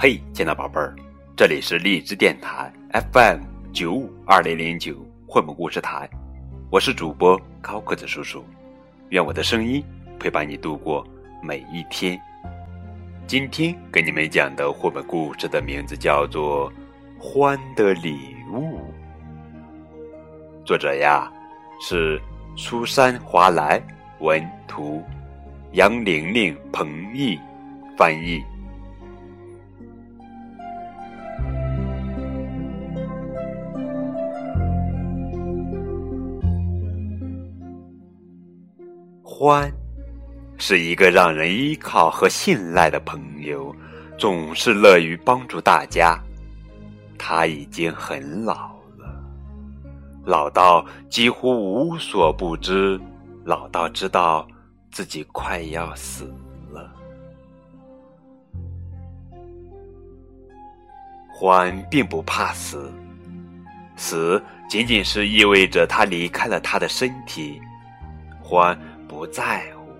嘿，亲爱的宝贝儿，这里是荔枝电台 FM 九五二零零九绘本故事台，我是主播高个子叔叔，愿我的声音陪伴你度过每一天。今天给你们讲的绘本故事的名字叫做《欢的礼物》，作者呀是苏珊·华莱，文图，杨玲玲、彭毅翻译。欢，是一个让人依靠和信赖的朋友，总是乐于帮助大家。他已经很老了，老到几乎无所不知，老到知道自己快要死了。欢并不怕死，死仅仅是意味着他离开了他的身体。欢。不在乎，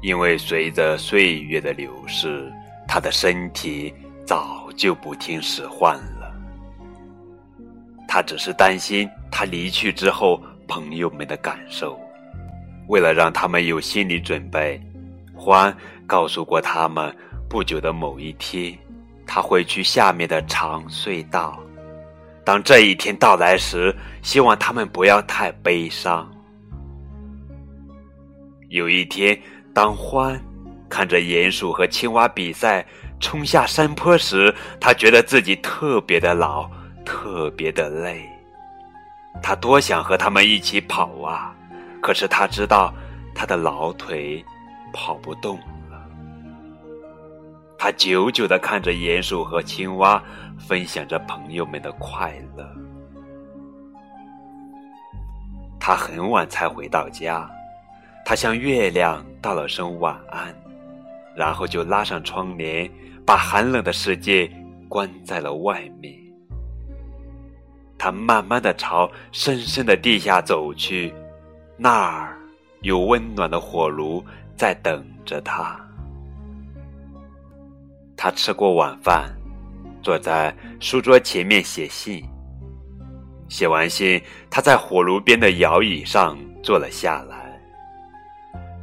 因为随着岁月的流逝，他的身体早就不听使唤了。他只是担心他离去之后朋友们的感受。为了让他们有心理准备，欢告诉过他们，不久的某一天，他会去下面的长隧道。当这一天到来时，希望他们不要太悲伤。有一天，当欢看着鼹鼠和青蛙比赛冲下山坡时，他觉得自己特别的老，特别的累。他多想和他们一起跑啊！可是他知道他的老腿跑不动了。他久久的看着鼹鼠和青蛙分享着朋友们的快乐。他很晚才回到家。他向月亮道了声晚安，然后就拉上窗帘，把寒冷的世界关在了外面。他慢慢的朝深深的地下走去，那儿有温暖的火炉在等着他。他吃过晚饭，坐在书桌前面写信。写完信，他在火炉边的摇椅上坐了下来。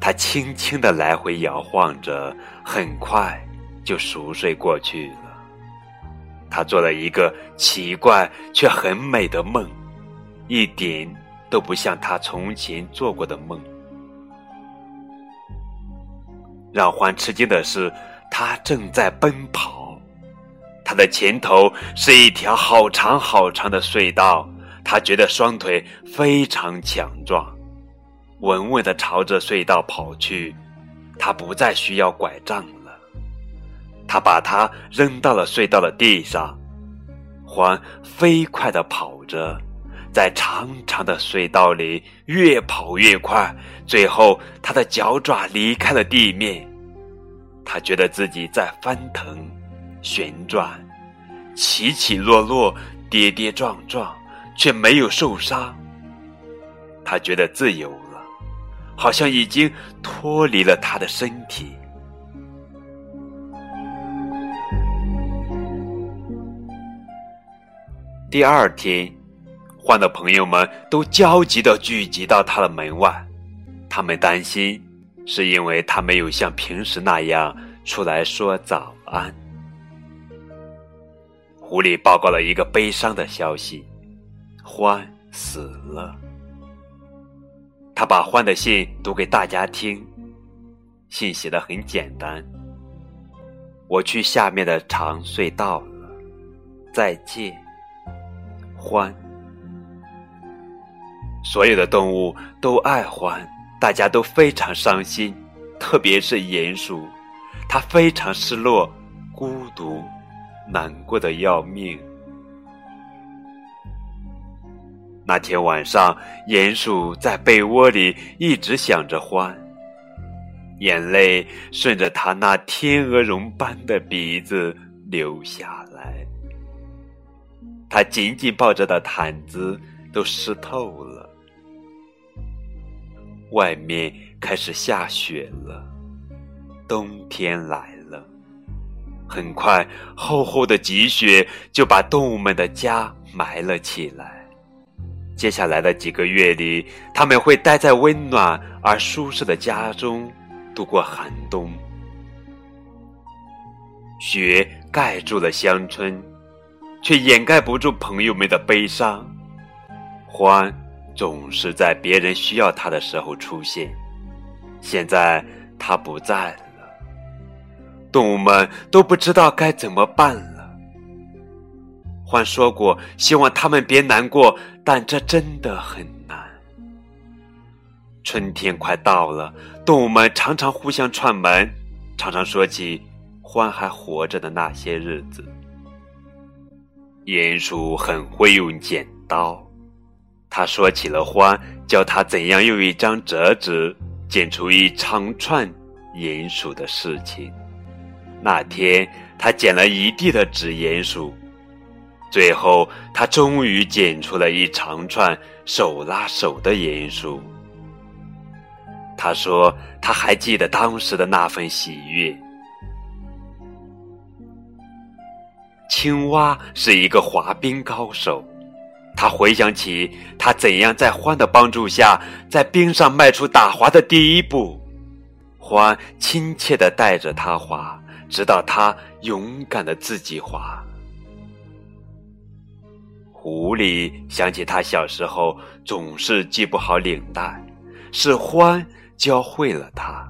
他轻轻的来回摇晃着，很快就熟睡过去了。他做了一个奇怪却很美的梦，一点都不像他从前做过的梦。让欢吃惊的是，他正在奔跑，他的前头是一条好长好长的隧道，他觉得双腿非常强壮。稳稳的朝着隧道跑去，他不再需要拐杖了。他把它扔到了隧道的地上，欢飞快的跑着，在长长的隧道里越跑越快，最后他的脚爪离开了地面。他觉得自己在翻腾、旋转、起起落落、跌跌撞撞，却没有受伤。他觉得自由。好像已经脱离了他的身体。第二天，欢的朋友们都焦急的聚集到他的门外，他们担心是因为他没有像平时那样出来说早安。狐狸报告了一个悲伤的消息：欢死了。他把欢的信读给大家听，信写的很简单。我去下面的长隧道了，再见，欢。所有的动物都爱欢，大家都非常伤心，特别是鼹鼠，它非常失落、孤独、难过的要命。那天晚上，鼹鼠在被窝里一直想着欢，眼泪顺着他那天鹅绒般的鼻子流下来。他紧紧抱着的毯子都湿透了。外面开始下雪了，冬天来了。很快，厚厚的积雪就把动物们的家埋了起来。接下来的几个月里，他们会待在温暖而舒适的家中，度过寒冬。雪盖住了乡村，却掩盖不住朋友们的悲伤。欢总是在别人需要他的时候出现，现在他不在了，动物们都不知道该怎么办。欢说过，希望他们别难过，但这真的很难。春天快到了，动物们常常互相串门，常常说起欢还活着的那些日子。鼹鼠很会用剪刀，他说起了欢教他怎样用一张折纸剪出一长串鼹鼠的事情。那天，他剪了一地的纸鼹鼠。最后，他终于剪出了一长串手拉手的鼹鼠。他说：“他还记得当时的那份喜悦。”青蛙是一个滑冰高手，他回想起他怎样在獾的帮助下，在冰上迈出打滑的第一步。獾亲切的带着他滑，直到他勇敢的自己滑。狐狸想起他小时候总是系不好领带，是獾教会了他，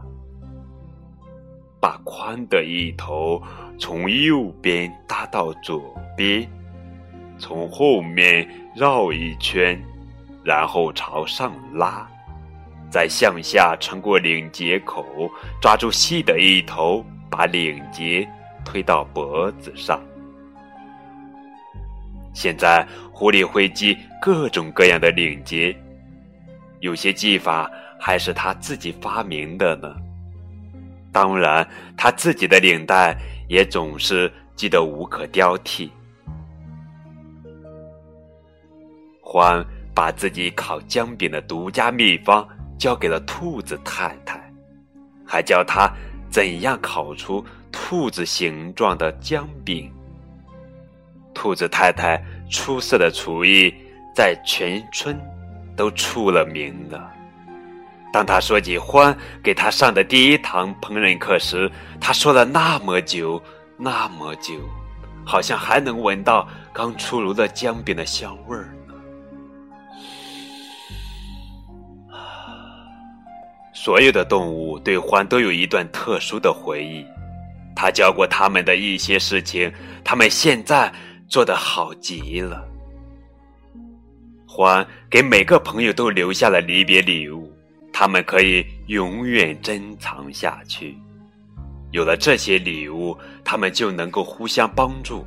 把宽的一头从右边搭到左边，从后面绕一圈，然后朝上拉，再向下穿过领结口，抓住细的一头，把领结推到脖子上。现在，狐狸会系各种各样的领结，有些系法还是他自己发明的呢。当然，他自己的领带也总是系得无可挑剔。欢把自己烤姜饼的独家秘方交给了兔子太太，还教他怎样烤出兔子形状的姜饼。兔子太太出色的厨艺在全村都出了名的。当他说起欢给他上的第一堂烹饪课时，他说了那么久，那么久，好像还能闻到刚出炉的姜饼的香味儿呢。所有的动物对欢都有一段特殊的回忆，他教过他们的一些事情，他们现在。做得好极了。欢给每个朋友都留下了离别礼物，他们可以永远珍藏下去。有了这些礼物，他们就能够互相帮助。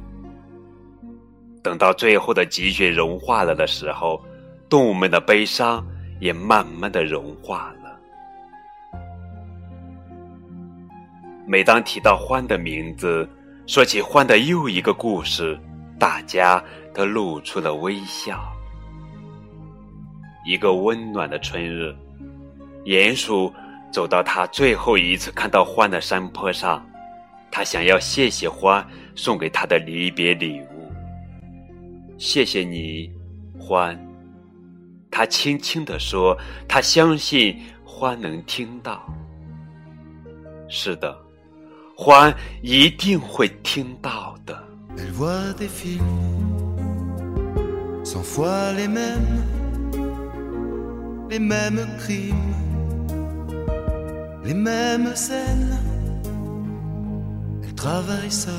等到最后的积雪融化了的时候，动物们的悲伤也慢慢的融化了。每当提到欢的名字，说起欢的又一个故事。大家都露出了微笑。一个温暖的春日，鼹鼠走到他最后一次看到欢的山坡上，他想要谢谢欢送给他的离别礼物。谢谢你，欢。他轻轻地说：“他相信欢能听到。”是的，欢一定会听到的。Elle voit des films, cent fois les mêmes, les mêmes crimes, les mêmes scènes. Elle travaille seule,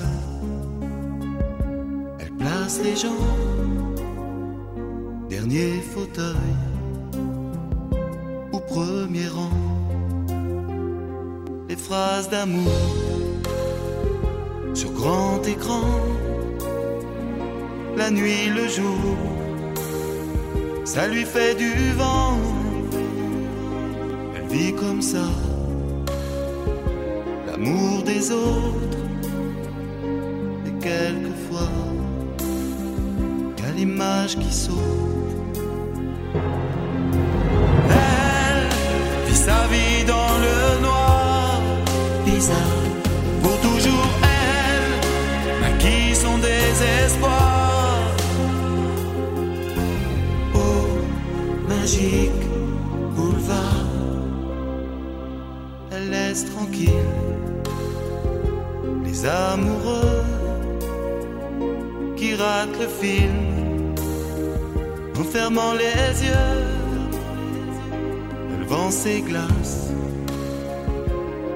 elle place les gens, dernier fauteuil ou premier rang. Les phrases d'amour sur grand écran la nuit, le jour, ça lui fait du vent. Elle vit comme ça, l'amour des autres, et quelquefois, y a l'image qui saute. Tranquille les amoureux qui ratent le film en fermant les yeux. Vend ses glaces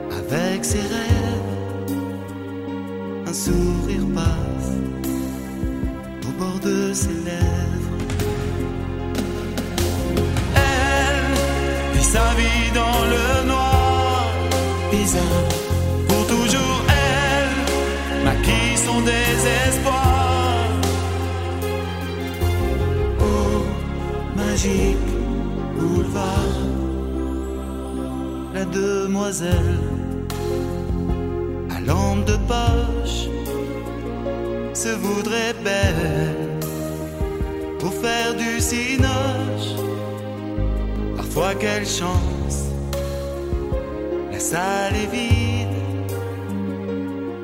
avec ses rêves. Un sourire passe au bord de ses lèvres. Pour toujours, elle maquille son désespoir. Oh, magique boulevard, la demoiselle à lampe de poche se voudrait belle pour faire du cinoche. Parfois, quelle chance, salle est vide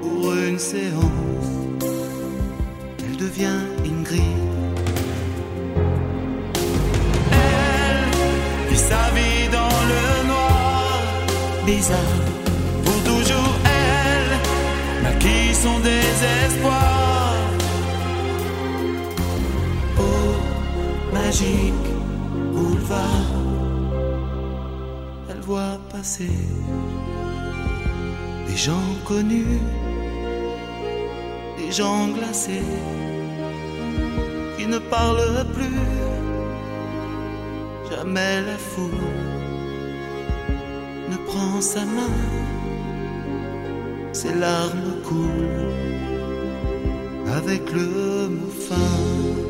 pour une séance. Elle devient Ingrid. Elle vit sa vie dans le noir, bizarre. Pour toujours, elle maquille son désespoir. Oh, magique boulevard, voit passer des gens connus, des gens glacés qui ne parlent plus. Jamais la foule ne prend sa main, ses larmes coulent avec le mot fin.